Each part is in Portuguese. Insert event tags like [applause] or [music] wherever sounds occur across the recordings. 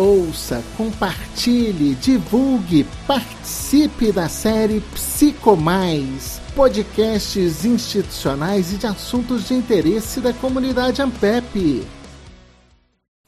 ouça, compartilhe, divulgue, participe da série Psicomais, podcasts institucionais e de assuntos de interesse da comunidade Ampep.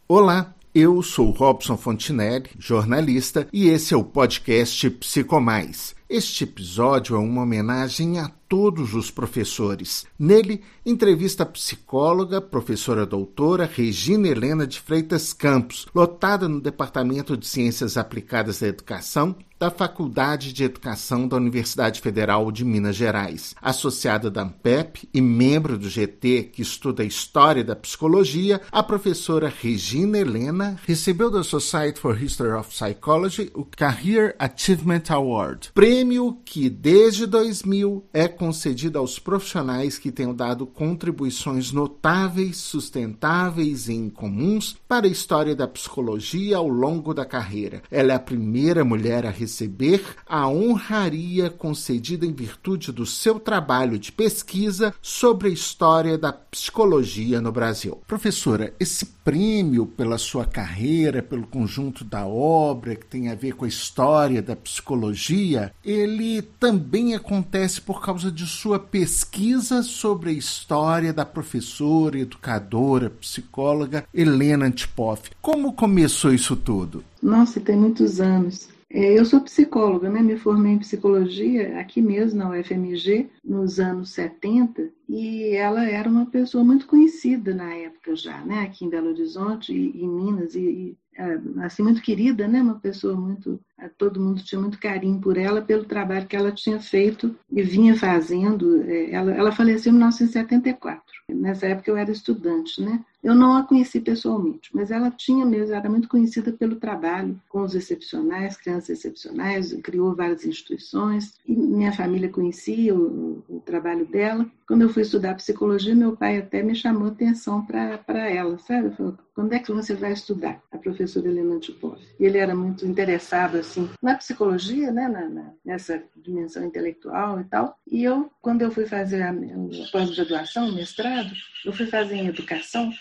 Olá, eu sou Robson Fontinelli, jornalista, e esse é o podcast Psicomais. Este episódio é uma homenagem a todos os professores. Nele, entrevista a psicóloga, professora doutora Regina Helena de Freitas Campos, lotada no Departamento de Ciências Aplicadas da Educação da Faculdade de Educação da Universidade Federal de Minas Gerais. Associada da ANPEP e membro do GT que estuda a história da psicologia, a professora Regina Helena recebeu da Society for History of Psychology o Career Achievement Award, prêmio que desde 2000 é concedido aos profissionais que tenham dado contribuições notáveis, sustentáveis e incomuns para a história da psicologia ao longo da carreira. Ela é a primeira mulher a receber a honraria concedida em virtude do seu trabalho de pesquisa sobre a história da psicologia no Brasil. Professora, esse prêmio pela sua carreira, pelo conjunto da obra que tem a ver com a história da psicologia, ele também acontece por causa de sua pesquisa sobre a história da professora, educadora, psicóloga Helena Antipoff. Como começou isso tudo? Nossa, tem muitos anos. É, eu sou psicóloga, né? me formei em psicologia aqui mesmo na UFMG, nos anos 70, e ela era uma pessoa muito conhecida na época já, né? aqui em Belo Horizonte e em Minas, e, e é, assim, muito querida, né? uma pessoa muito. É, todo mundo tinha muito carinho por ela, pelo trabalho que ela tinha feito e vinha fazendo. Ela, ela faleceu em 1974. Nessa época eu era estudante, né? Eu não a conheci pessoalmente, mas ela tinha mesmo, era muito conhecida pelo trabalho com os excepcionais, crianças excepcionais, criou várias instituições, e minha família conhecia o, o trabalho dela. Quando eu fui estudar psicologia, meu pai até me chamou atenção para ela, sabe? Falou, quando é que você vai estudar? A professora Helena Tupov. E ele era muito interessado, assim, na psicologia, né? Na, na, nessa dimensão intelectual e tal. E eu, quando eu fui fazer a, a pós-graduação, mestrado, eu fui fazer em educação,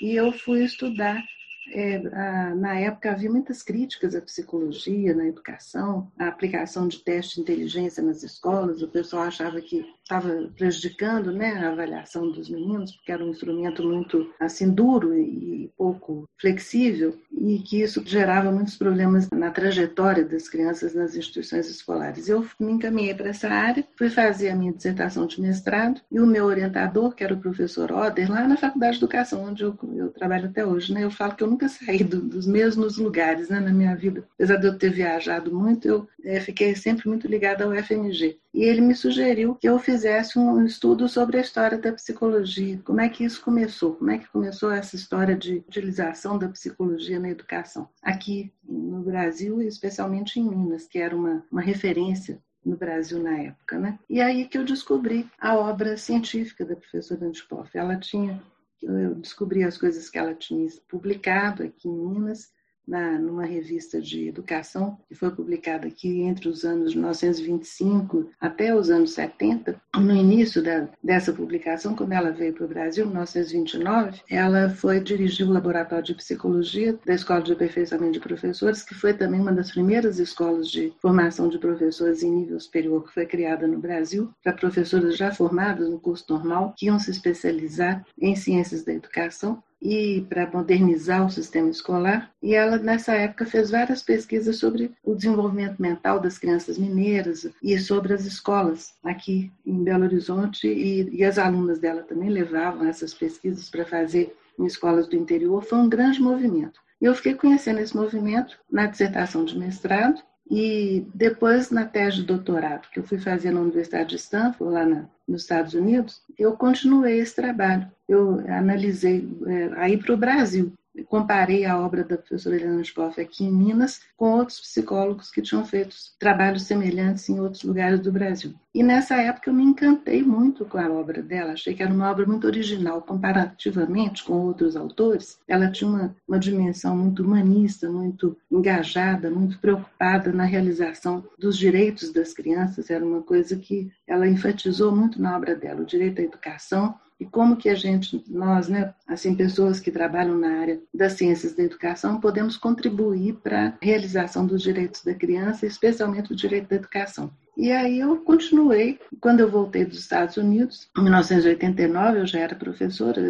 e eu fui estudar é, a, na época havia muitas críticas à psicologia, na educação, a aplicação de teste de inteligência nas escolas. O pessoal achava que estava prejudicando né, a avaliação dos meninos, porque era um instrumento muito assim duro e pouco flexível, e que isso gerava muitos problemas na trajetória das crianças nas instituições escolares. Eu me encaminhei para essa área, fui fazer a minha dissertação de mestrado, e o meu orientador, que era o professor Oder, lá na Faculdade de Educação, onde eu, eu trabalho até hoje, né, eu falo que eu nunca saí do, dos mesmos lugares né, na minha vida. Apesar de eu ter viajado muito, eu é, fiquei sempre muito ligada ao FMG. E ele me sugeriu que eu fizesse um estudo sobre a história da psicologia. Como é que isso começou? Como é que começou essa história de utilização da psicologia na educação? Aqui no Brasil e especialmente em Minas, que era uma, uma referência no Brasil na época, né? E aí que eu descobri a obra científica da professora Antipoff. Ela tinha, eu descobri as coisas que ela tinha publicado aqui em Minas na, numa revista de educação, que foi publicada aqui entre os anos 1925 até os anos 70. No início da, dessa publicação, quando ela veio para o Brasil, em 1929, ela foi dirigir o laboratório de psicologia da Escola de Aperfeiçoamento de Professores, que foi também uma das primeiras escolas de formação de professores em nível superior que foi criada no Brasil, para professores já formados no curso normal, que iam se especializar em ciências da educação e para modernizar o sistema escolar. E ela, nessa época, fez várias pesquisas sobre o desenvolvimento mental das crianças mineiras e sobre as escolas aqui em Belo Horizonte. E, e as alunas dela também levavam essas pesquisas para fazer em escolas do interior. Foi um grande movimento. E eu fiquei conhecendo esse movimento na dissertação de mestrado e depois, na tese de doutorado, que eu fui fazer na Universidade de Stanford, lá na, nos Estados Unidos, eu continuei esse trabalho. Eu analisei é, aí para o Brasil comparei a obra da professora Helena Spoff aqui em Minas com outros psicólogos que tinham feito trabalhos semelhantes em outros lugares do Brasil. E nessa época eu me encantei muito com a obra dela, achei que era uma obra muito original, comparativamente com outros autores. Ela tinha uma, uma dimensão muito humanista, muito engajada, muito preocupada na realização dos direitos das crianças, era uma coisa que ela enfatizou muito na obra dela, o direito à educação, e como que a gente, nós, né, assim, pessoas que trabalham na área das ciências da educação, podemos contribuir para a realização dos direitos da criança, especialmente o direito da educação. E aí eu continuei. Quando eu voltei dos Estados Unidos, em 1989, eu já era professora,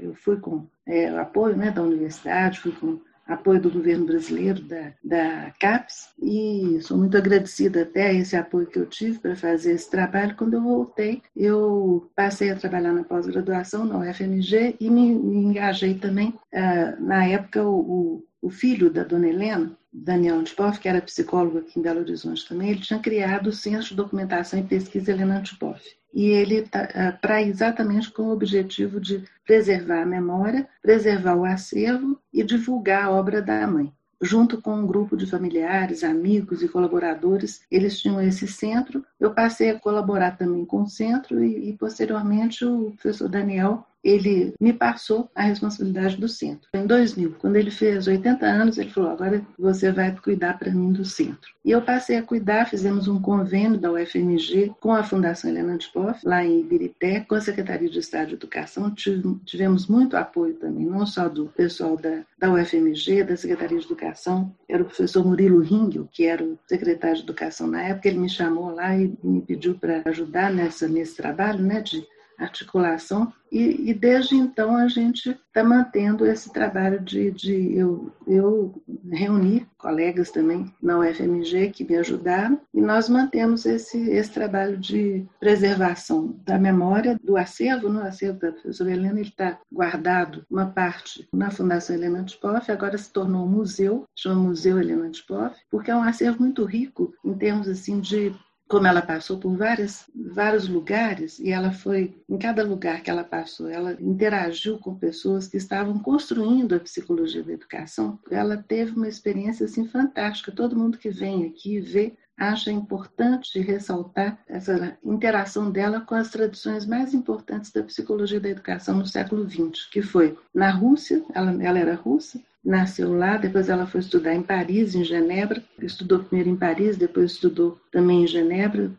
eu fui com é, o apoio né, da universidade, fui com apoio do governo brasileiro, da, da CAPES, e sou muito agradecida até a esse apoio que eu tive para fazer esse trabalho. Quando eu voltei, eu passei a trabalhar na pós-graduação na UFMG e me, me engajei também, uh, na época, o, o, filho da dona Helena, Daniel Antipoff, que era psicólogo aqui em Belo Horizonte também, ele tinha criado o Centro de Documentação e Pesquisa Helena Antipoff e ele tá, ah, para exatamente com o objetivo de preservar a memória, preservar o acervo e divulgar a obra da mãe. Junto com um grupo de familiares, amigos e colaboradores, eles tinham esse centro. Eu passei a colaborar também com o centro e, e posteriormente o professor Daniel ele me passou a responsabilidade do centro. Em 2000, quando ele fez 80 anos, ele falou: agora você vai cuidar para mim do centro. E eu passei a cuidar, fizemos um convênio da UFMG com a Fundação Helena Antipoff, lá em Ibirité, com a Secretaria de Estado de Educação. Tivemos muito apoio também, não só do pessoal da, da UFMG, da Secretaria de Educação, era o professor Murilo Ringel, que era o secretário de Educação na época, ele me chamou lá e me pediu para ajudar nessa, nesse trabalho né, de articulação e, e, desde então a gente está mantendo esse trabalho de, de eu, eu reuni colegas também na UFMG que me ajudaram e nós mantemos esse, esse trabalho de preservação da memória do acervo, no acervo da professora Helena, ele está guardado uma parte na Fundação Helena Antipoff, agora se tornou um museu, chama Museu Helena Antipoff, porque é um acervo muito rico em termos assim de como ela passou por várias, vários lugares e ela foi, em cada lugar que ela passou, ela interagiu com pessoas que estavam construindo a psicologia da educação. Ela teve uma experiência assim fantástica. Todo mundo que vem aqui vê acha importante ressaltar essa interação dela com as tradições mais importantes da psicologia da educação no século XX, que foi na Rússia, ela, ela era russa, nasceu lá, depois ela foi estudar em Paris, em Genebra, estudou primeiro em Paris, depois estudou também em Genebra.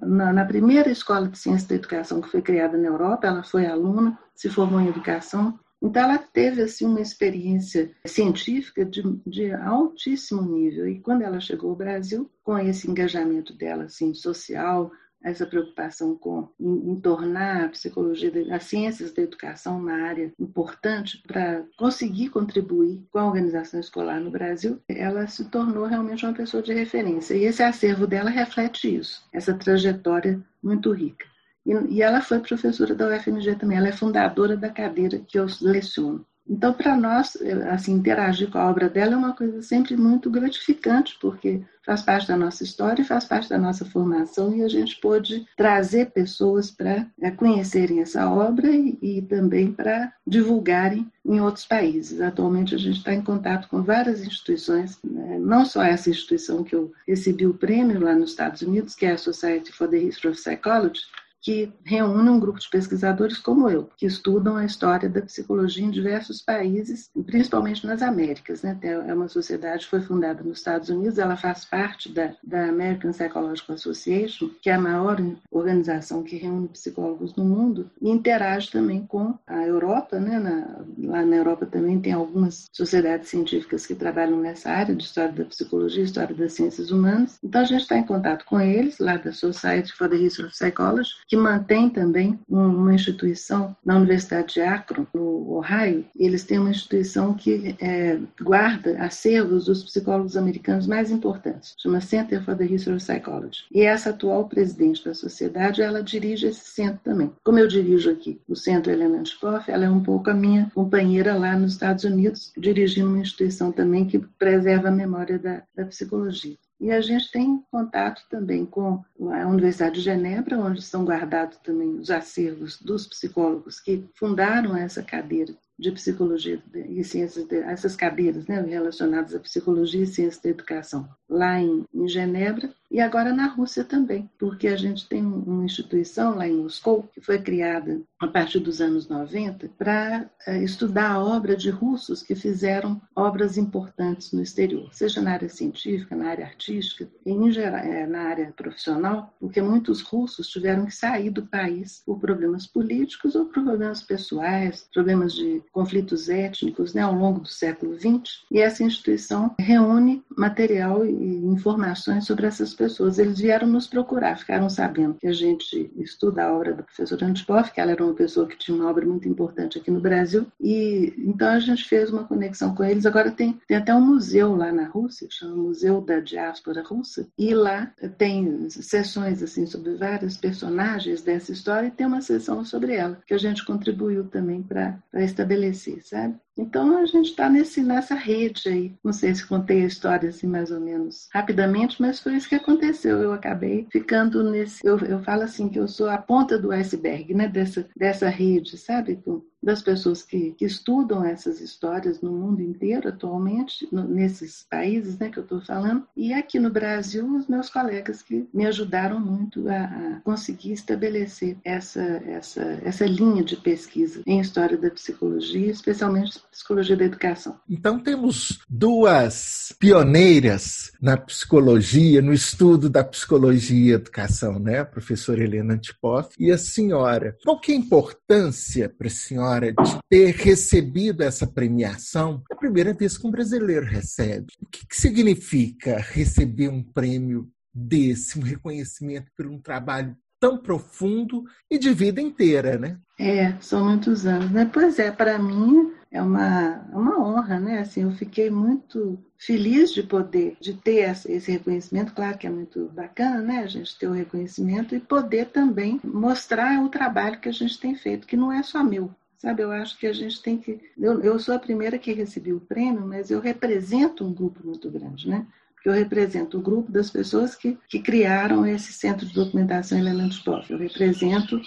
Na, na primeira escola de ciência da educação que foi criada na Europa, ela foi aluna, se formou em educação. Então, ela teve assim, uma experiência científica de, de altíssimo nível. E quando ela chegou ao Brasil, com esse engajamento dela assim, social, essa preocupação com em, em tornar a psicologia, as ciências da educação uma área importante para conseguir contribuir com a organização escolar no Brasil, ela se tornou realmente uma pessoa de referência. E esse acervo dela reflete isso, essa trajetória muito rica. E, e ela foi professora da UFMG também, ela é fundadora da cadeira que eu leciono. Então, para nós, assim, interagir com a obra dela é uma coisa sempre muito gratificante, porque faz parte da nossa história, faz parte da nossa formação e a gente pôde trazer pessoas para é, conhecerem essa obra e, e também para divulgarem em outros países. Atualmente a gente está em contato com várias instituições, né? não só essa instituição que eu recebi o prêmio lá nos Estados Unidos, que é a Society for the History of Psychology, que reúne um grupo de pesquisadores como eu, que estudam a história da psicologia em diversos países, principalmente nas Américas. Né? É uma sociedade que foi fundada nos Estados Unidos, ela faz parte da, da American Psychological Association, que é a maior organização que reúne psicólogos no mundo, e interage também com a Europa. Né? Na, lá na Europa também tem algumas sociedades científicas que trabalham nessa área de história da psicologia, história das ciências humanas. Então a gente está em contato com eles, lá da Society for the History of Psychology, que mantém também uma instituição na Universidade de Akron, no Ohio. Eles têm uma instituição que é, guarda acervos dos psicólogos americanos mais importantes, chama Center for the History of Psychology. E essa atual presidente da sociedade, ela dirige esse centro também. Como eu dirijo aqui o Centro Helena Antipoff, ela é um pouco a minha companheira lá nos Estados Unidos, dirigindo uma instituição também que preserva a memória da, da psicologia. E a gente tem contato também com a Universidade de Genebra, onde estão guardados também os acervos dos psicólogos que fundaram essa cadeira de psicologia e ciências, de, essas cadeiras né, relacionadas à psicologia e ciências da educação, lá em, em Genebra. E agora na Rússia também, porque a gente tem uma instituição lá em Moscou que foi criada a partir dos anos 90 para eh, estudar a obra de russos que fizeram obras importantes no exterior, seja na área científica, na área artística, e eh, na área profissional, porque muitos russos tiveram que sair do país por problemas políticos ou problemas pessoais, problemas de conflitos étnicos né, ao longo do século XX, e essa instituição reúne material e informações sobre essas pessoas. Eles vieram nos procurar, ficaram sabendo que a gente estuda a obra da professora Antipoff, que ela era uma pessoa que tinha uma obra muito importante aqui no Brasil, e então a gente fez uma conexão com eles. Agora tem, tem até um museu lá na Rússia, chama Museu da Diáspora Russa, e lá tem sessões assim sobre vários personagens dessa história e tem uma sessão sobre ela, que a gente contribuiu também para estabelecer, sabe? Então a gente está nessa rede aí. Não sei se contei a história assim mais ou menos rapidamente, mas foi isso que aconteceu. Eu acabei ficando nesse. Eu, eu falo assim que eu sou a ponta do iceberg, né? Dessa, dessa rede, sabe? Das pessoas que, que, estudam essas histórias no mundo inteiro atualmente, no, nesses países né, que eu estou falando, e aqui no Brasil, os meus colegas que me ajudaram muito a, a, conseguir estabelecer essa, essa, essa linha de pesquisa em história da psicologia, especialmente psicologia da educação. Então, temos duas pioneiras na psicologia, no estudo da psicologia e educação, né? A professora Helena Antipoff e a senhora. Qual que é a importância para a senhora? De ter recebido essa premiação. É a primeira vez que um brasileiro recebe. O que, que significa receber um prêmio desse, um reconhecimento por um trabalho tão profundo e de vida inteira, né? É, são muitos anos, né? Pois é, para mim é uma, é uma honra, né? Assim, eu fiquei muito feliz de poder, de ter esse reconhecimento, claro que é muito bacana, né? A gente ter o reconhecimento e poder também mostrar o trabalho que a gente tem feito, que não é só meu, Sabe, eu acho que a gente tem que. Eu, eu sou a primeira que recebi o prêmio, mas eu represento um grupo muito grande, né? Porque eu represento o grupo das pessoas que, que criaram esse centro de documentação Helena Stoff. Eu represento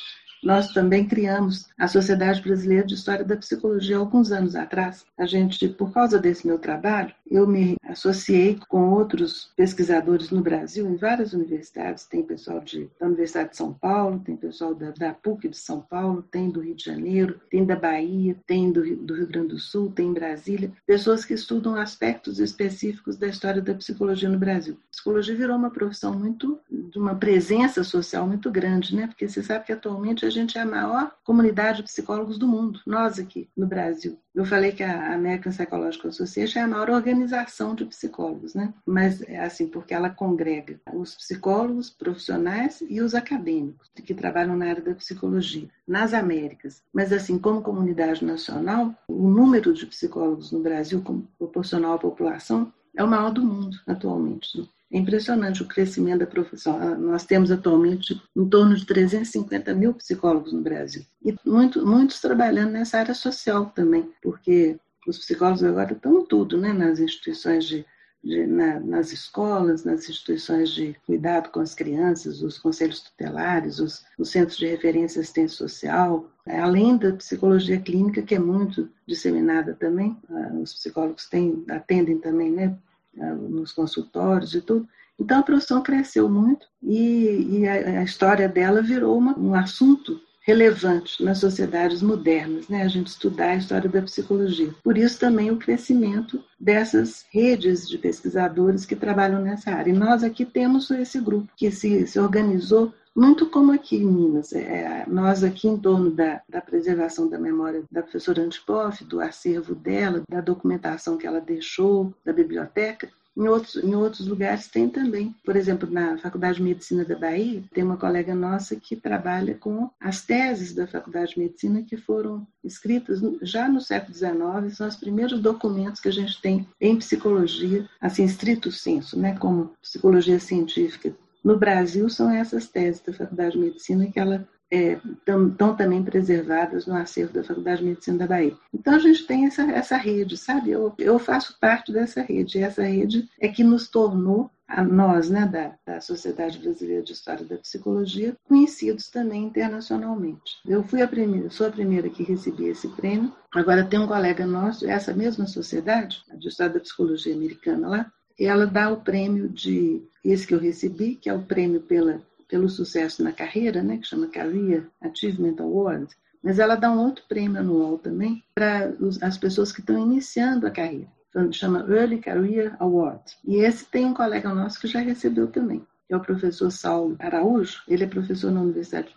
nós também criamos a Sociedade Brasileira de História da Psicologia alguns anos atrás. A gente, por causa desse meu trabalho, eu me associei com outros pesquisadores no Brasil, em várias universidades. Tem pessoal de, da Universidade de São Paulo, tem pessoal da, da PUC de São Paulo, tem do Rio de Janeiro, tem da Bahia, tem do, do Rio Grande do Sul, tem em Brasília. Pessoas que estudam aspectos específicos da história da psicologia no Brasil. A psicologia virou uma profissão muito, de uma presença social muito grande, né? Porque você sabe que atualmente a gente é a maior comunidade de psicólogos do mundo, nós aqui no Brasil. Eu falei que a American Psychological Association é a maior organização de psicólogos, né? Mas é assim, porque ela congrega os psicólogos profissionais e os acadêmicos que trabalham na área da psicologia nas Américas. Mas assim, como comunidade nacional, o número de psicólogos no Brasil, proporcional à população, é o maior do mundo atualmente. É impressionante o crescimento da profissão. Ah, nós temos atualmente em torno de 350 mil psicólogos no Brasil. E muito, muitos trabalhando nessa área social também, porque os psicólogos agora estão em tudo, né? nas instituições de, de na, nas escolas, nas instituições de cuidado com as crianças, os conselhos tutelares, os, os centros de referência assistência social, além da psicologia clínica, que é muito disseminada também. Ah, os psicólogos têm, atendem também né, nos consultórios e tudo. Então a profissão cresceu muito e, e a, a, história dela virou uma, um assunto relevante nas sociedades modernas, né? A gente estudar a história da psicologia. Por isso também o crescimento dessas redes de pesquisadores que trabalham nessa área. E nós aqui temos esse grupo que se, se organizou muito como aqui em Minas. É, nós aqui em torno da, da preservação da memória da professora Antipoff, do acervo dela, da documentação que ela deixou, da biblioteca, em outros, em outros lugares tem também. Por exemplo, na Faculdade de Medicina da Bahia, tem uma colega nossa que trabalha com as teses da Faculdade de Medicina que foram escritas já no século XIX, são os primeiros documentos que a gente tem em psicologia, assim, estrito senso, né, como psicologia científica no Brasil, são essas teses da Faculdade de Medicina que estão é, também preservadas no acervo da Faculdade de Medicina da Bahia. Então a gente tem essa, essa rede, sabe? Eu, eu faço parte dessa rede, e essa rede é que nos tornou, a nós, né, da, da Sociedade Brasileira de História da Psicologia, conhecidos também internacionalmente. Eu fui a primeira, sou a primeira que recebi esse prêmio. Agora tem um colega nosso, essa mesma sociedade, de História da Psicologia Americana lá, ela dá o prêmio de esse que eu recebi, que é o prêmio pela, pelo sucesso na carreira, né, que chama Career Achievement Award, mas ela dá um outro prêmio anual também para as pessoas que estão iniciando a carreira. Então, chama Early Career Award. E esse tem um colega nosso que já recebeu também, que é o professor Saulo Araújo. Ele é professor na Universidade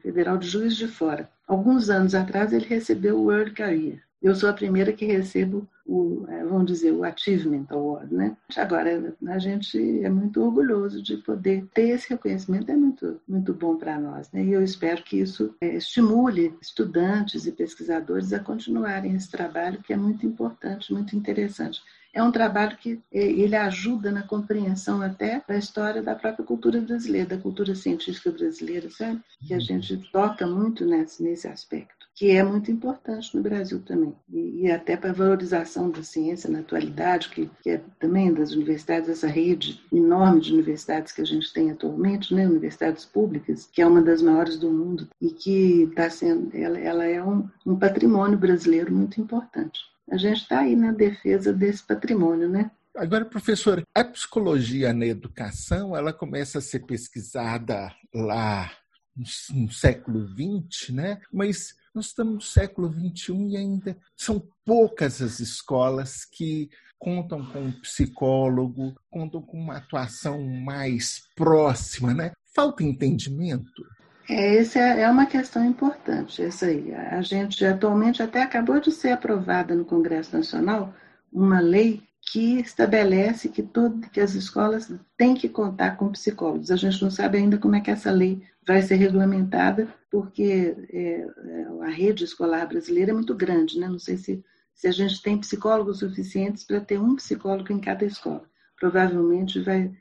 Federal de Juiz de Fora. Alguns anos atrás, ele recebeu o Early Career. Eu sou a primeira que recebo o, é, vamos dizer, o Achievement Award, né? Agora, a gente é muito orgulhoso de poder ter esse reconhecimento, é muito, muito bom para nós, né? E eu espero que isso é, estimule estudantes e pesquisadores a continuarem esse trabalho que é muito importante, muito interessante é um trabalho que é, ele ajuda na compreensão até da história da própria cultura brasileira, da cultura científica brasileira, sabe? Que a uhum. gente toca muito nesse, nesse aspecto, que é muito importante no Brasil também. E, e até para a valorização da ciência na atualidade, que, que, é também das universidades, essa rede enorme de universidades que a gente tem atualmente, né? Universidades públicas, que é uma das maiores do mundo e que está sendo, ela, ela é um, um patrimônio brasileiro muito importante a gente está aí na defesa desse patrimônio, né? Agora, professora, a psicologia na educação, ela começa a ser pesquisada lá no, no século XX, né? Mas nós estamos no século XXI e ainda são poucas as escolas que contam com um psicólogo, contam com uma atuação mais próxima, né? Falta entendimento. É, essa é, é uma questão importante, essa aí. A gente atualmente até acabou de ser aprovada no Congresso Nacional uma lei que estabelece que, todo, que as escolas têm que contar com psicólogos. A gente não sabe ainda como é que essa lei vai ser regulamentada, porque é, é a rede escolar brasileira é muito grande, né? Não sei se, se a gente tem psicólogos suficientes para ter um psicólogo em cada escola. Provavelmente vai,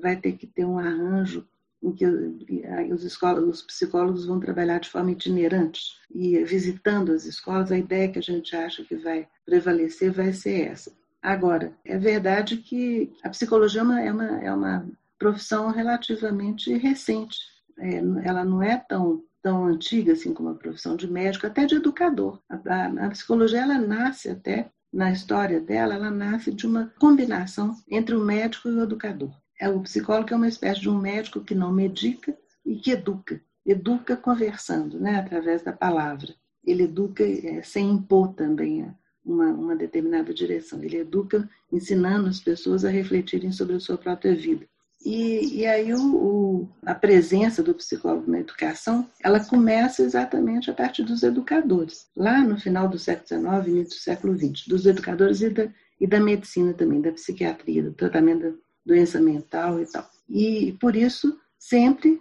vai ter que ter um arranjo em que os, escolas, os psicólogos vão trabalhar de forma itinerante e visitando as escolas, a ideia que a gente acha que vai prevalecer vai ser essa. Agora, é verdade que a psicologia é uma, é uma, é uma profissão relativamente recente. É, ela não é tão, tão antiga assim como a profissão de médico, até de educador. A, a, a psicologia ela nasce até na história dela, ela nasce de uma combinação entre o médico e o educador. É, o psicólogo é uma espécie de um médico que não medica e que educa. Educa conversando, né, através da palavra. Ele educa é, sem impor também é, uma, uma determinada direção. Ele educa ensinando as pessoas a refletirem sobre a sua própria vida. E, e aí o, o, a presença do psicólogo na educação, ela começa exatamente a partir dos educadores. Lá no final do século XIX, início do século XX, dos educadores e da, e da medicina também, da psiquiatria, do tratamento da, doença mental e tal. E por isso, sempre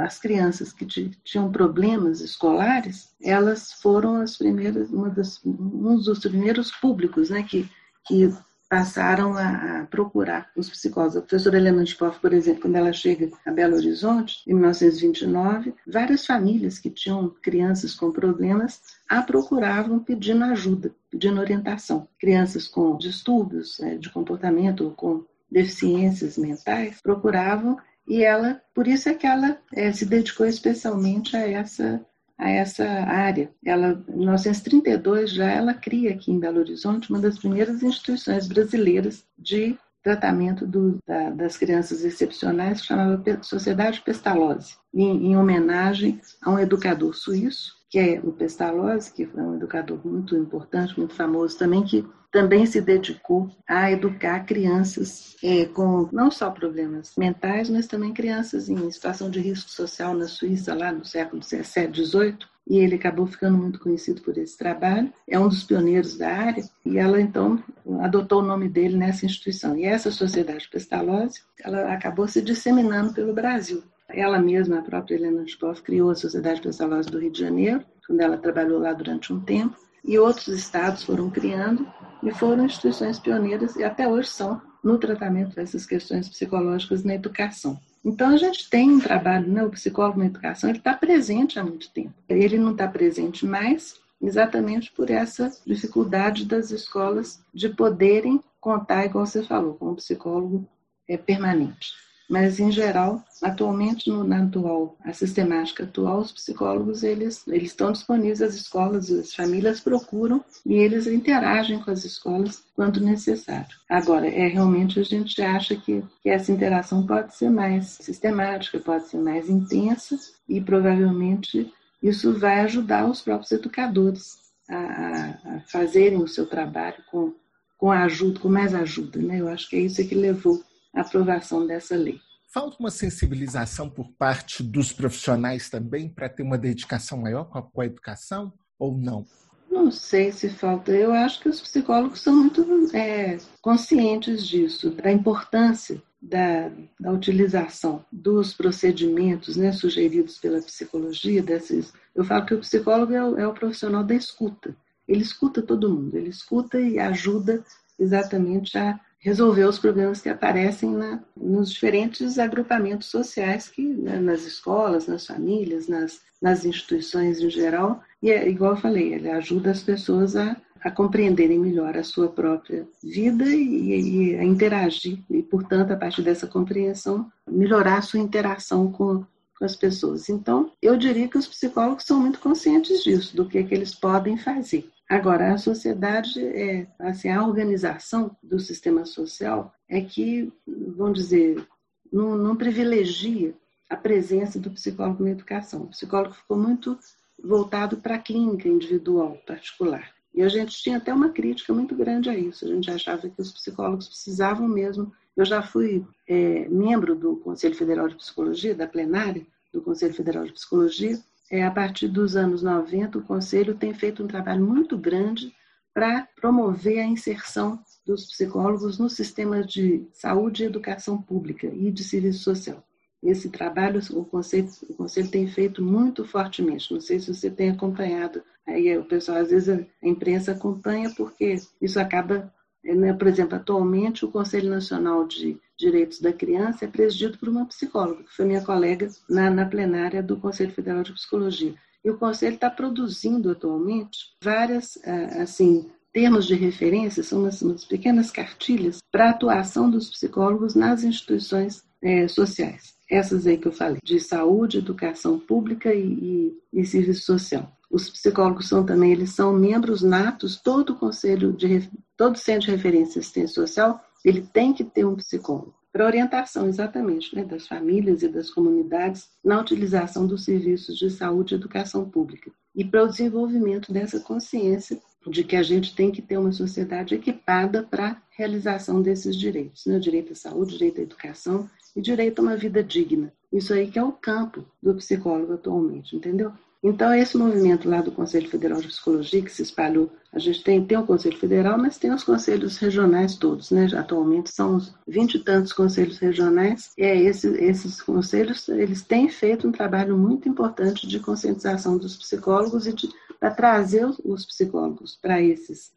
as crianças que tinham problemas escolares, elas foram as primeiras, uma das, um dos primeiros públicos né, que, que passaram a, procurar os psicólogos. A professora Helena Spoff, por exemplo, quando ela chega a Belo Horizonte, em 1929, várias famílias que tinham crianças com problemas a procuravam pedindo ajuda, pedindo orientação. Crianças com distúrbios é, de comportamento, com deficiências mentais procuravam e ela, por isso é que ela é, se dedicou especialmente a essa a essa área. Ela, em 1932 já ela cria aqui em Belo Horizonte uma das primeiras instituições brasileiras de tratamento do, da, das crianças excepcionais, que chamava Sociedade Pestalozzi, em, em homenagem a um educador suíço que é o Pestalozzi, que foi um educador muito importante, muito famoso também, que também se dedicou a educar crianças é, com não só problemas mentais, mas também crianças em situação de risco social na Suíça, lá no século XVII, XVIII. E ele acabou ficando muito conhecido por esse trabalho. É um dos pioneiros da área. E ela, então, adotou o nome dele nessa instituição. E essa Sociedade Pestalozzi, ela acabou se disseminando pelo Brasil. Ela mesma, a própria Helena Spoff, criou a Sociedade Pestalozzi do Rio de Janeiro, quando ela trabalhou lá durante um tempo, e outros estados foram criando e foram instituições pioneiras e até hoje são no tratamento dessas questões psicológicas na educação. Então a gente tem um trabalho, né, o psicólogo na educação, ele está presente há muito tempo. Ele não está presente mais exatamente por essa dificuldade das escolas de poderem contar, igual você falou, com um psicólogo é, permanente. Mas em geral, atualmente no, na atual, a sistemática atual, os psicólogos eles eles estão disponíveis às escolas, as famílias procuram e eles interagem com as escolas quando necessário. Agora, é realmente a gente acha que, que essa interação pode ser mais sistemática, pode ser mais intensa e provavelmente isso vai ajudar os próprios educadores a, a fazerem o seu trabalho com, com ajuda, com mais ajuda. Né? Eu acho que é isso que levou à aprovação dessa lei. Falta uma sensibilização por parte dos profissionais também para ter uma dedicação maior com a, com a educação ou não? Não sei se falta. Eu acho que os psicólogos são muito é, conscientes disso, da importância da, da, utilização dos procedimentos né, sugeridos pela psicologia. Desses, eu falo que o psicólogo é o, é o profissional da escuta. Ele escuta todo mundo, ele escuta e ajuda exatamente a resolver os problemas que aparecem na, nos diferentes agrupamentos sociais que né, nas escolas, nas famílias, nas, nas instituições em geral. E é igual eu falei, ele ajuda as pessoas a, a compreenderem melhor a sua própria vida e, e a interagir e, portanto, a partir dessa compreensão, melhorar a sua interação com, com as pessoas. Então, eu diria que os psicólogos são muito conscientes disso, do que, é que eles podem fazer. Agora, a sociedade, é, assim, a organização do sistema social é que, vamos dizer, não, não privilegia a presença do psicólogo na educação. O psicólogo ficou muito voltado para a clínica individual, particular. E a gente tinha até uma crítica muito grande a isso. A gente achava que os psicólogos precisavam mesmo. Eu já fui é, membro do Conselho Federal de Psicologia, da plenária do Conselho Federal de Psicologia, é, a partir dos anos 90, o Conselho tem feito um trabalho muito grande para promover a inserção dos psicólogos no sistema de saúde e educação pública e de serviço social. Esse trabalho o Conselho, o Conselho tem feito muito fortemente. Não sei se você tem acompanhado. Aí o pessoal, às vezes, a imprensa acompanha porque isso acaba né, por exemplo, atualmente o Conselho Nacional de Direitos da Criança é presidido por uma psicóloga, que foi minha colega na, na plenária do Conselho Federal de Psicologia. E o Conselho está produzindo atualmente várias, ah, assim, termos de referência, são umas, umas pequenas cartilhas para a atuação dos psicólogos nas instituições é, sociais. Essas aí que eu falei, de saúde, educação pública e, e, e serviço social. Os psicólogos são também, eles são membros natos, todo conselho de todo centro de referência assistência social, ele tem que ter um psicólogo para orientação exatamente né, das famílias e das comunidades na utilização dos serviços de saúde e educação pública e para o desenvolvimento dessa consciência de que a gente tem que ter uma sociedade equipada para a realização desses direitos, né? direito à saúde, direito à educação e direito a uma vida digna. Isso aí que é o campo do psicólogo atualmente, entendeu? Então, esse movimento lá do Conselho Federal de Psicologia, que se espalhou, a gente tem, tem o Conselho Federal, mas tem os conselhos regionais todos, né? Atualmente são uns vinte e tantos conselhos regionais, e é esse, esses conselhos, eles têm feito um trabalho muito importante de conscientização dos psicólogos e para trazer os psicólogos para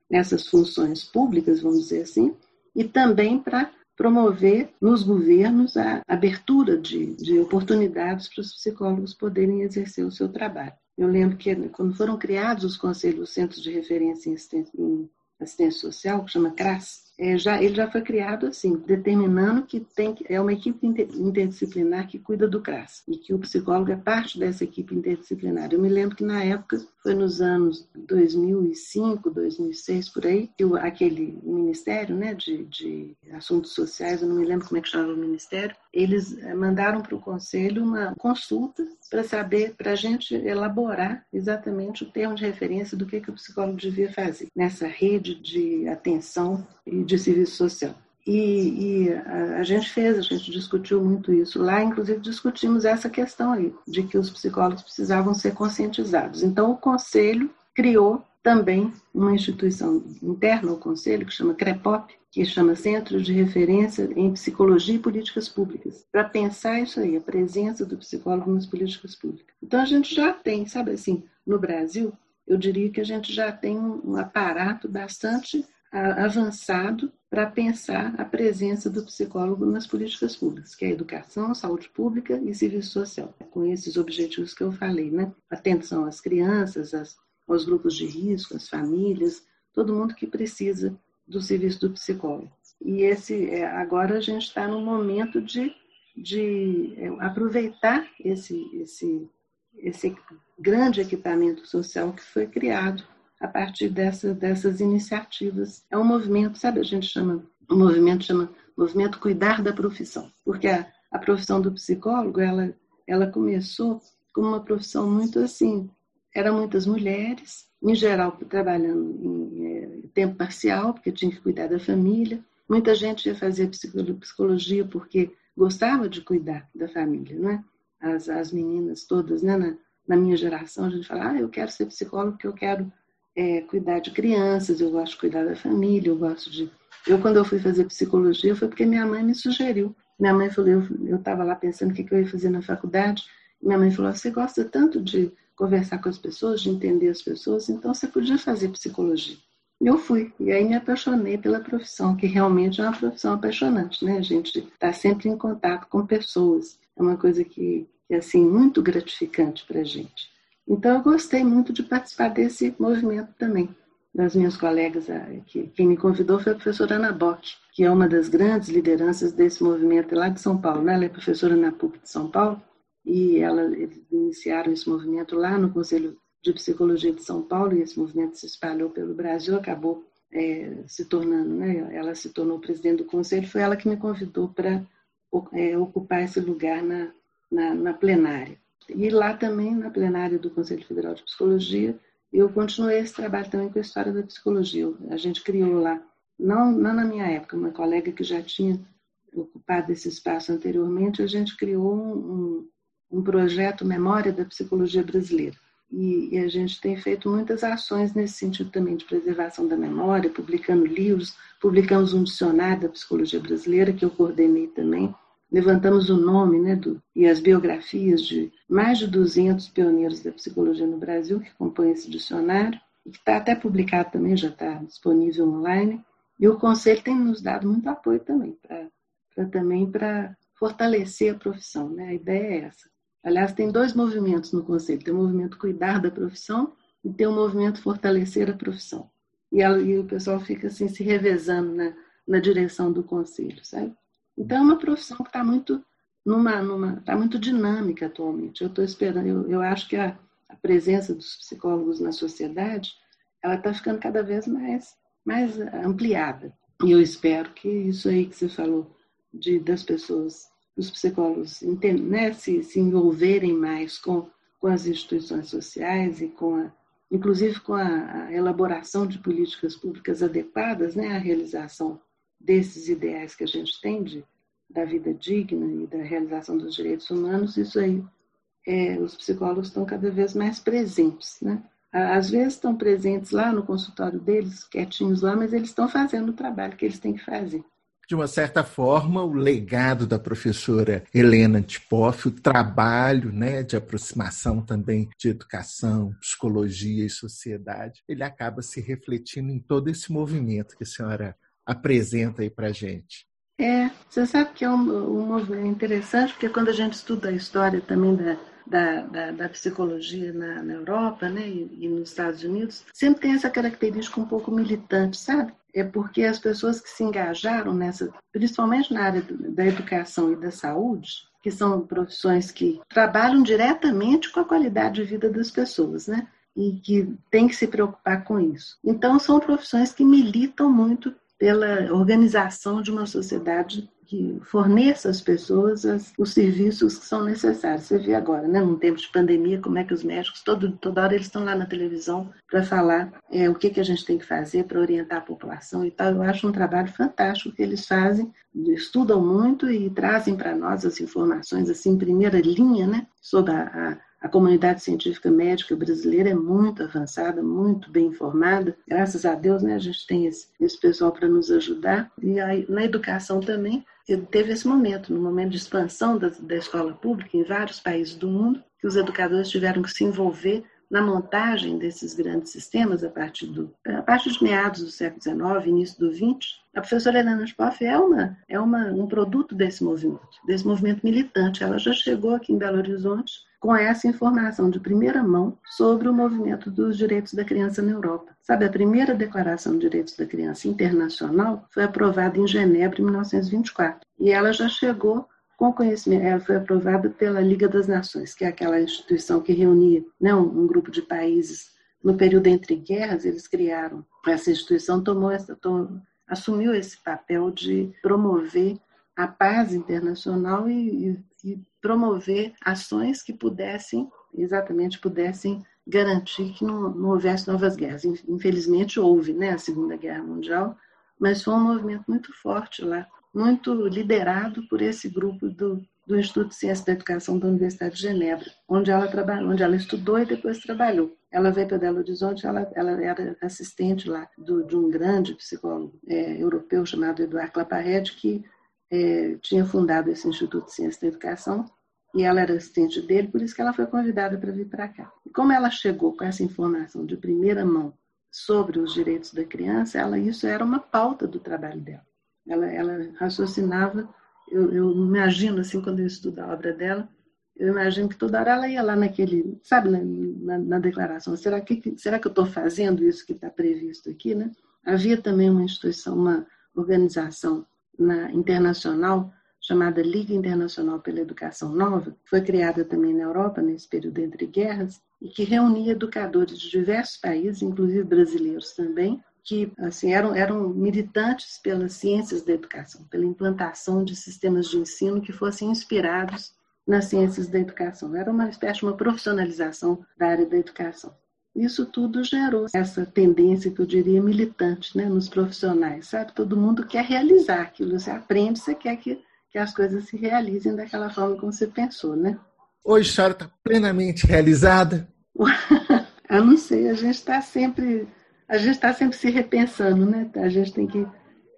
essas funções públicas, vamos dizer assim, e também para promover nos governos a abertura de, de oportunidades para os psicólogos poderem exercer o seu trabalho. Eu lembro que quando foram criados os conselhos, Centros de Referência em assistência Social, que chama CRAS, é, já, ele já foi criado assim, determinando que tem é uma equipe interdisciplinar que cuida do CRAS e que o psicólogo é parte dessa equipe interdisciplinar. Eu me lembro que na época, foi nos anos 2005, 2006, por aí, que aquele ministério né, de, de assuntos sociais, eu não me lembro como é que chama o ministério, eles eh, mandaram para o conselho uma consulta para saber, para a gente elaborar exatamente o termo de referência do que, que o psicólogo devia fazer nessa rede de atenção e de serviço social. E, e a, a, gente fez, a gente discutiu muito isso lá, inclusive discutimos essa questão aí, de que os psicólogos precisavam ser conscientizados. Então, o conselho criou também uma instituição interna ao conselho, que chama CREPOP, que chama Centro de Referência em Psicologia e Políticas Públicas, para pensar isso aí, a presença do psicólogo nas políticas públicas. Então, a gente já tem, sabe assim, no Brasil, eu diria que a gente já tem um aparato bastante avançado para pensar a presença do psicólogo nas políticas públicas, que é educação, saúde pública e serviço social, com esses objetivos que eu falei, né? Atenção às crianças, às, aos grupos de risco, às famílias, todo mundo que precisa do serviço do psicólogo. E esse, é, agora a gente está no momento de de é, aproveitar esse, esse, esse grande equipamento social que foi criado a partir dessa, dessas iniciativas. É um movimento, sabe, a gente chama, o movimento chama movimento cuidar da profissão, porque a, a profissão do psicólogo, ela, ela começou como uma profissão muito assim, eram muitas mulheres, em geral trabalhando em é, tempo parcial, porque tinha que cuidar da família. Muita gente ia fazer psicologia porque gostava de cuidar da família, né? As, as meninas todas, né? Na, na minha geração, a gente fala, ah, eu quero ser psicólogo porque eu quero é, cuidar de crianças, eu gosto de cuidar da família, eu gosto de. Eu, quando eu fui fazer psicologia, foi porque minha mãe me sugeriu. Minha mãe falou, eu estava lá pensando o que, que, eu ia fazer na faculdade. Minha mãe falou: você gosta tanto de conversar com as pessoas, de entender as pessoas, então você podia fazer psicologia. Eu fui, e aí me apaixonei pela profissão, que realmente é uma profissão apaixonante, né? A gente está sempre em contato com pessoas, é uma coisa que, que é assim, muito gratificante para a gente. Então, eu gostei muito de participar desse movimento também. Das minhas colegas, que, quem me convidou foi a professora Ana Bock, que é uma das grandes lideranças desse movimento lá de São Paulo. Né? Ela é professora na PUC de São Paulo e ela, eles iniciaram esse movimento lá no Conselho de Psicologia de São Paulo e esse movimento se espalhou pelo Brasil, acabou é, se tornando, né? ela se tornou presidente do conselho, foi ela que me convidou para é, ocupar esse lugar na, na, na plenária. E lá também, na plenária do Conselho Federal de Psicologia, eu continuei esse trabalho também com a história da psicologia. A gente criou lá, não, não na minha época, uma colega que já tinha ocupado esse espaço anteriormente, a gente criou um, um projeto Memória da Psicologia Brasileira. E, e, a gente tem feito muitas ações nesse sentido também de preservação da memória, publicando livros, publicamos um dicionário da psicologia brasileira que eu coordenei também, levantamos o nome né, do, e as biografias de mais de 200 pioneiros da psicologia no Brasil que compõem esse dicionário, que está até publicado também, já está disponível online. E o Conselho tem nos dado muito apoio também, para também para fortalecer a profissão. Né? A ideia é essa. Aliás, tem dois movimentos no Conselho: tem o movimento cuidar da profissão e tem o movimento fortalecer a profissão. E, ela, e o pessoal fica assim se revezando na, na direção do Conselho, sabe? Então, é uma profissão que está muito numa, numa, tá muito dinâmica atualmente. Eu estou esperando, eu, eu acho que a, a presença dos psicólogos na sociedade ela está ficando cada vez mais, mais ampliada. E eu espero que isso aí que você falou de das pessoas, os psicólogos né, se, se envolverem mais com, com as instituições sociais e com a, inclusive com a, a elaboração de políticas públicas adequadas né, à realização desses ideais que a gente tem de, da vida digna e da realização dos direitos humanos, isso aí, é, os psicólogos estão cada vez mais presentes, né? Às vezes estão presentes lá no consultório deles, quietinhos lá, mas eles estão fazendo o trabalho que eles têm que fazer. De uma certa forma, o legado da professora Helena Tipoff, o trabalho né, de aproximação também de educação, psicologia e sociedade, ele acaba se refletindo em todo esse movimento que a senhora apresenta aí para gente? É, você sabe que é um, movimento interessante, porque quando a gente estuda a história também da, da, da, da psicologia na, na, Europa né, e, e, nos Estados Unidos, sempre tem essa característica um pouco militante, sabe? É porque as pessoas que se engajaram nessa, principalmente na área da educação e da saúde, que são profissões que trabalham diretamente com a qualidade de vida das pessoas, né? E que tem que se preocupar com isso. Então, são profissões que militam muito pela organização de uma sociedade que forneça às pessoas as, os serviços que são necessários. Você vê agora, né, num tempo de pandemia, como é que os médicos, todo, toda hora eles estão lá na televisão para falar é, o que, que a gente tem que fazer para orientar a população e tal. Eu acho um trabalho fantástico que eles fazem, estudam muito e trazem para nós as informações assim, em primeira linha né, sobre a, a a comunidade científica médica brasileira é muito avançada, muito bem informada. Graças a Deus, né, a gente tem esse, esse pessoal para nos ajudar. E aí, na educação também, teve esse momento, no momento de expansão da, da escola pública em vários países do mundo, que os educadores tiveram que se envolver na montagem desses grandes sistemas a partir, do, a partir de meados do século XIX, início do XX, a professora Helena Spoff é, uma, é uma, um produto desse movimento, desse movimento militante. Ela já chegou aqui em Belo Horizonte com essa informação de primeira mão sobre o movimento dos direitos da criança na Europa. Sabe, a primeira Declaração de Direitos da Criança Internacional foi aprovada em Genebra em 1924 e ela já chegou com conhecimento, ela foi aprovada pela Liga das Nações, que é aquela instituição que reunia né, um, grupo de países no período entre guerras, eles criaram essa instituição, tomou essa, tomou, assumiu esse papel de promover a paz internacional e, e, e promover ações que pudessem, exatamente, pudessem garantir que não, não, houvesse novas guerras. Infelizmente houve, né, a Segunda Guerra Mundial, mas foi um movimento muito forte lá muito liderado por esse grupo do, do Instituto de Ciência da Educação da Universidade de Genebra, onde ela trabalhou, onde ela estudou e depois trabalhou. Ela veio para Belo Horizonte, ela, ela era assistente lá do, de um grande psicólogo é, europeu chamado Eduardo Claparede, que é, tinha fundado esse Instituto de Ciência da Educação e ela era assistente dele, por isso que ela foi convidada para vir para cá. E como ela chegou com essa informação de primeira mão sobre os direitos da criança, ela isso era uma pauta do trabalho dela. Ela, ela raciocinava, eu, eu imagino assim, quando eu estudo a obra dela, eu imagino que toda hora ela ia lá naquele, sabe, na, na, na declaração, será que, será que eu estou fazendo isso que está previsto aqui, né? Havia também uma instituição, uma organização na, internacional chamada Liga Internacional pela Educação Nova, que foi criada também na Europa nesse período entre guerras e que reunia educadores de diversos países, inclusive brasileiros também, que assim eram, eram militantes pelas ciências da educação, pela implantação de sistemas de ensino que fossem inspirados nas ciências da educação. Era uma espécie de uma profissionalização da área da educação. Isso tudo gerou essa tendência que eu diria militante né, nos profissionais, sabe? Todo mundo quer realizar aquilo, você aprende, você quer que, que as coisas se realizem daquela forma como você pensou, né? Hoje a senhora está plenamente realizada? [laughs] eu não sei, a gente está sempre a gente está sempre se repensando, né? A gente tem que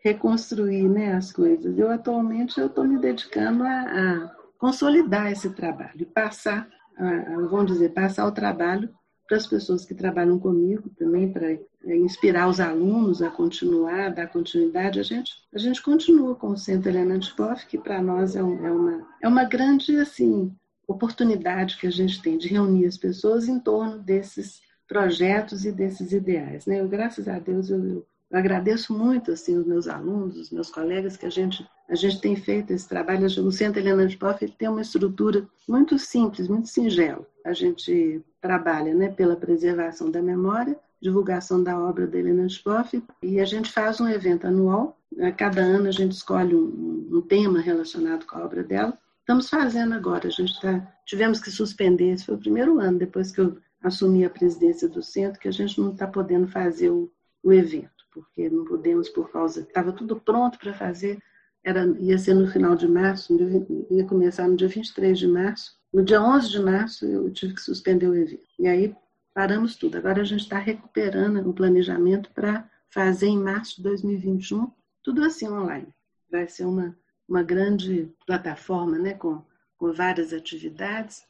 reconstruir né, as coisas. Eu atualmente eu estou me dedicando a, a, consolidar esse trabalho passar, a, vamos dizer, passar o trabalho para as pessoas que trabalham comigo também para é, inspirar os alunos a continuar, dar continuidade. A gente a gente continua com o Centro Helena Antipoff, que para nós é, um, é, uma é uma grande assim oportunidade que a gente tem de reunir as pessoas em torno desses projetos e desses ideais. Né? Eu, graças a Deus, eu, eu, agradeço muito assim, os meus alunos, os meus colegas, que a gente, a gente tem feito esse trabalho. O Centro Helena de tem uma estrutura muito simples, muito singela. A gente trabalha né, pela preservação da memória, divulgação da obra da Helena Spoff e a gente faz um evento anual. A cada ano a gente escolhe um, um tema relacionado com a obra dela. Estamos fazendo agora, a gente tá, tivemos que suspender, esse foi o primeiro ano, depois que eu assumir a presidência do centro, que a gente não está podendo fazer o, o, evento, porque não podemos por causa. Estava tudo pronto para fazer, era, ia ser no final de março, ia começar no dia 23 de março. No dia 11 de março, eu tive que suspender o evento. E aí paramos tudo. Agora a gente está recuperando o planejamento para fazer em março de 2021, tudo assim online. Vai ser uma, uma grande plataforma né, com, com várias atividades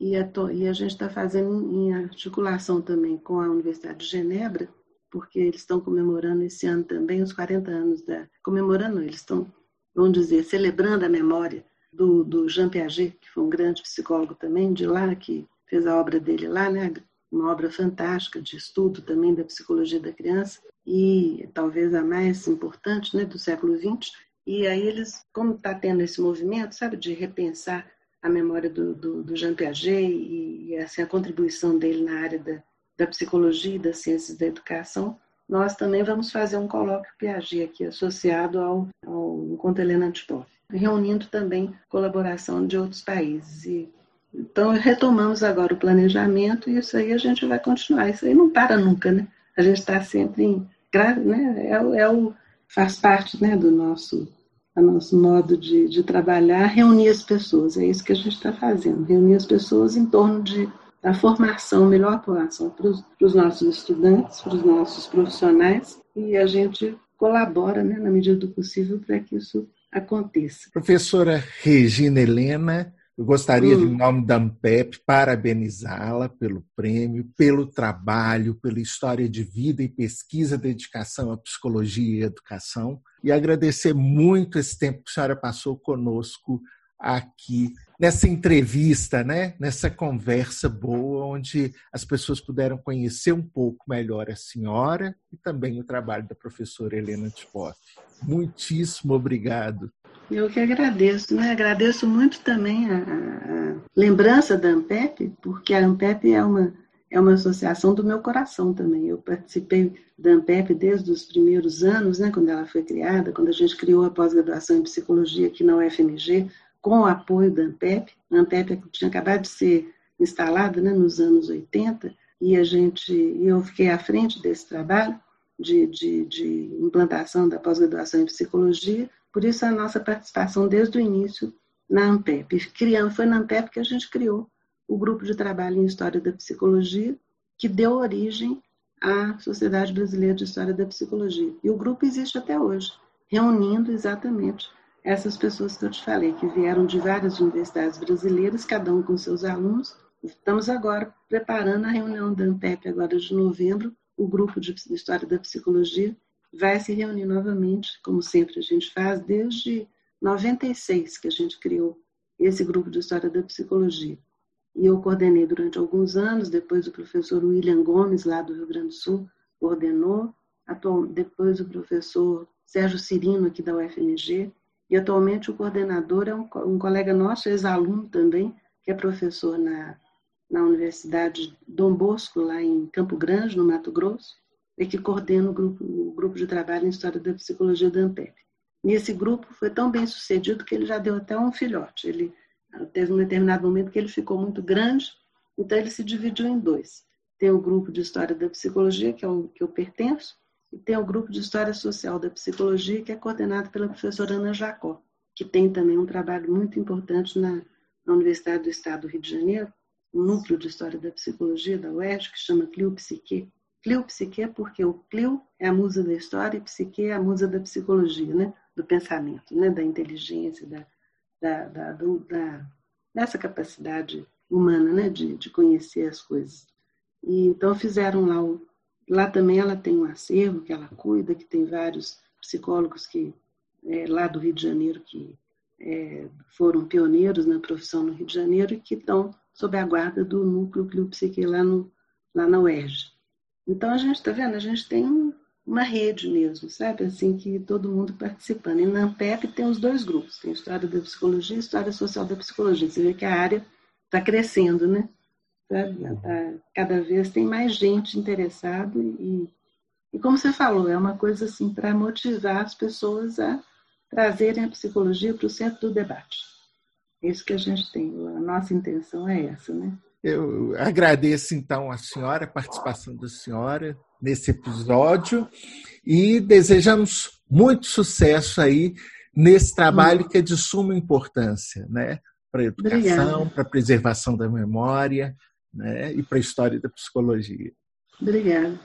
e a, e a gente está fazendo em articulação também com a Universidade de Genebra, porque eles estão comemorando esse ano também os 40 anos da. Comemorando, eles estão, vamos dizer, celebrando a memória do, do Jean Piaget, que foi um grande psicólogo também de lá, que fez a obra dele lá, né? Uma obra fantástica de estudo também da psicologia da criança e talvez a mais importante, né, do século XX. E aí eles, como está tendo esse movimento, sabe, de repensar a memória do, do, do Jean Piaget e, e assim, a contribuição dele na área da, da psicologia e das ciências da educação, nós também vamos fazer um colóquio Piaget aqui associado ao, ao Encontro Helena Antipoff, reunindo também colaboração de outros países. E, então, retomamos agora o planejamento e isso aí a gente vai continuar. Isso aí não para nunca, né? A gente está sempre em. Né? É, é o, faz parte né, do nosso nosso modo de, de trabalhar, reunir as pessoas. É isso que a gente está fazendo, reunir as pessoas em torno de, da formação, melhor formação para os nossos estudantes, para os nossos profissionais, e a gente colabora, né, na medida do possível, para que isso aconteça. Professora Regina Helena, eu gostaria, hum. em nome da AMPEP, parabenizá-la pelo prêmio, pelo trabalho, pela história de vida e pesquisa, dedicação à psicologia e educação, e agradecer muito esse tempo que a senhora passou conosco aqui nessa entrevista, né? nessa conversa boa, onde as pessoas puderam conhecer um pouco melhor a senhora e também o trabalho da professora Helena Tipoff. Muitíssimo obrigado. Eu que agradeço, né? Agradeço muito também a, a, lembrança da Ampep, porque a Ampep é uma, é uma associação do meu coração também. Eu participei da Ampep desde os primeiros anos, né, quando ela foi criada, quando a gente criou a pós-graduação em psicologia aqui na UFMG, com o apoio da Ampep. A Ampep tinha acabado de ser instalada né, nos anos 80, e a gente, eu fiquei à frente desse trabalho de, de, de implantação da pós-graduação em psicologia, por isso a nossa participação desde o início na ANPEP. Criando, foi na ANPEP que a gente criou o grupo de trabalho em História da Psicologia, que deu origem à Sociedade Brasileira de História da Psicologia. E o grupo existe até hoje, reunindo exatamente essas pessoas que eu te falei, que vieram de várias universidades brasileiras, cada um com seus alunos. Estamos agora preparando a reunião da ANPEP agora de novembro, o grupo de História da Psicologia vai se reunir novamente, como sempre a gente faz, desde 96 que a gente criou esse grupo de História da Psicologia. E eu coordenei durante alguns anos, depois o professor William Gomes, lá do Rio Grande do Sul, coordenou, depois o professor Sérgio Cirino, aqui da UFMG, e atualmente o coordenador é um, um colega nosso, ex-aluno também, que é professor na, na Universidade Dom Bosco, lá em Campo Grande, no Mato Grosso, e que coordena o grupo, o grupo de trabalho em História da Psicologia da ANPEP. Nesse grupo foi tão bem sucedido que ele já deu até um filhote. Ele teve um determinado momento que ele ficou muito grande, então ele se dividiu em dois. Tem o grupo de História da Psicologia, que é o que eu pertenço, e tem o grupo de História Social da Psicologia, que é coordenado pela professora Ana Jacó, que tem também um trabalho muito importante na, na Universidade do Estado do Rio de Janeiro, um núcleo de História da Psicologia da UERJ, que chama Clio Psique. Clio Psique porque o Clio é a musa da história e Psique é a musa da psicologia, né? do pensamento, né? da inteligência, da, da, da, do, da dessa capacidade humana né? de, de conhecer as coisas. E, então fizeram lá o, Lá também ela tem um acervo que ela cuida, que tem vários psicólogos que é, lá do Rio de Janeiro que é, foram pioneiros na profissão no Rio de Janeiro e que estão sob a guarda do núcleo Clio Psique lá, no, lá na UERJ. Então a gente está vendo, a gente tem uma rede mesmo, sabe? Assim que todo mundo participando. E na ANPEP tem os dois grupos, tem História da Psicologia e História Social da Psicologia. Você vê que a área está crescendo, né? Cada vez tem mais gente interessada e, e como você falou, é uma coisa assim para motivar as pessoas a trazerem a psicologia para o centro do debate. É isso que a gente tem, a nossa intenção é essa, né? Eu agradeço então a senhora, a participação da senhora nesse episódio e desejamos muito sucesso aí nesse trabalho que é de suma importância, né? Para a educação, para a preservação da memória, né, e para a história da psicologia. Obrigada.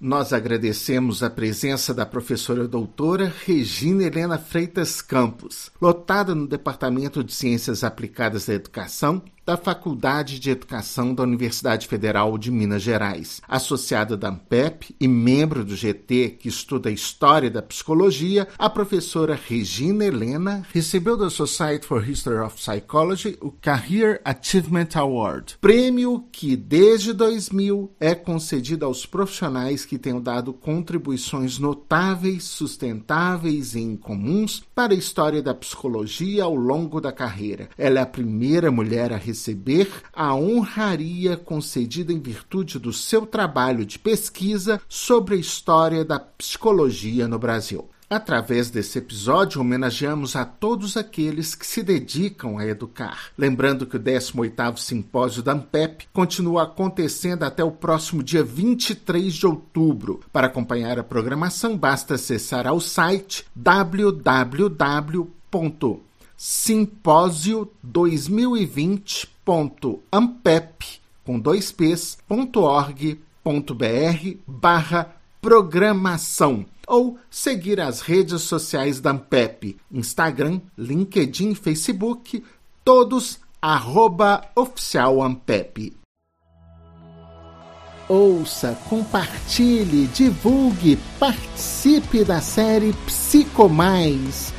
Nós agradecemos a presença da professora doutora Regina Helena Freitas Campos, lotada no Departamento de Ciências Aplicadas da Educação da Faculdade de Educação da Universidade Federal de Minas Gerais, associada da AMPEP e membro do GT que estuda a história da psicologia, a professora Regina Helena recebeu da Society for History of Psychology o Career Achievement Award, prêmio que desde 2000 é concedido aos profissionais que tenham dado contribuições notáveis, sustentáveis e incomuns para a história da psicologia ao longo da carreira. Ela é a primeira mulher a receber receber a honraria concedida em virtude do seu trabalho de pesquisa sobre a história da psicologia no Brasil. Através desse episódio, homenageamos a todos aqueles que se dedicam a educar. Lembrando que o 18º Simpósio da AMPEP continua acontecendo até o próximo dia 23 de outubro. Para acompanhar a programação, basta acessar ao site www simpósio 2020.ampep com dois p's.org.br barra programação ou seguir as redes sociais da Ampep, Instagram, LinkedIn, Facebook, todos arroba oficial Ampep. Ouça, compartilhe, divulgue, participe da série Psico Mais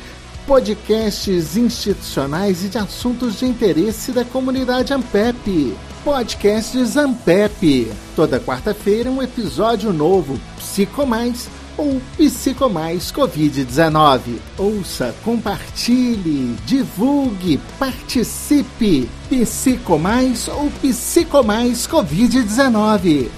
podcasts institucionais e de assuntos de interesse da comunidade Ampep. Podcasts Ampep. Toda quarta-feira um episódio novo, Psicomais ou Psicomais Covid-19. Ouça, compartilhe, divulgue, participe. Psicomais ou Psicomais Covid-19.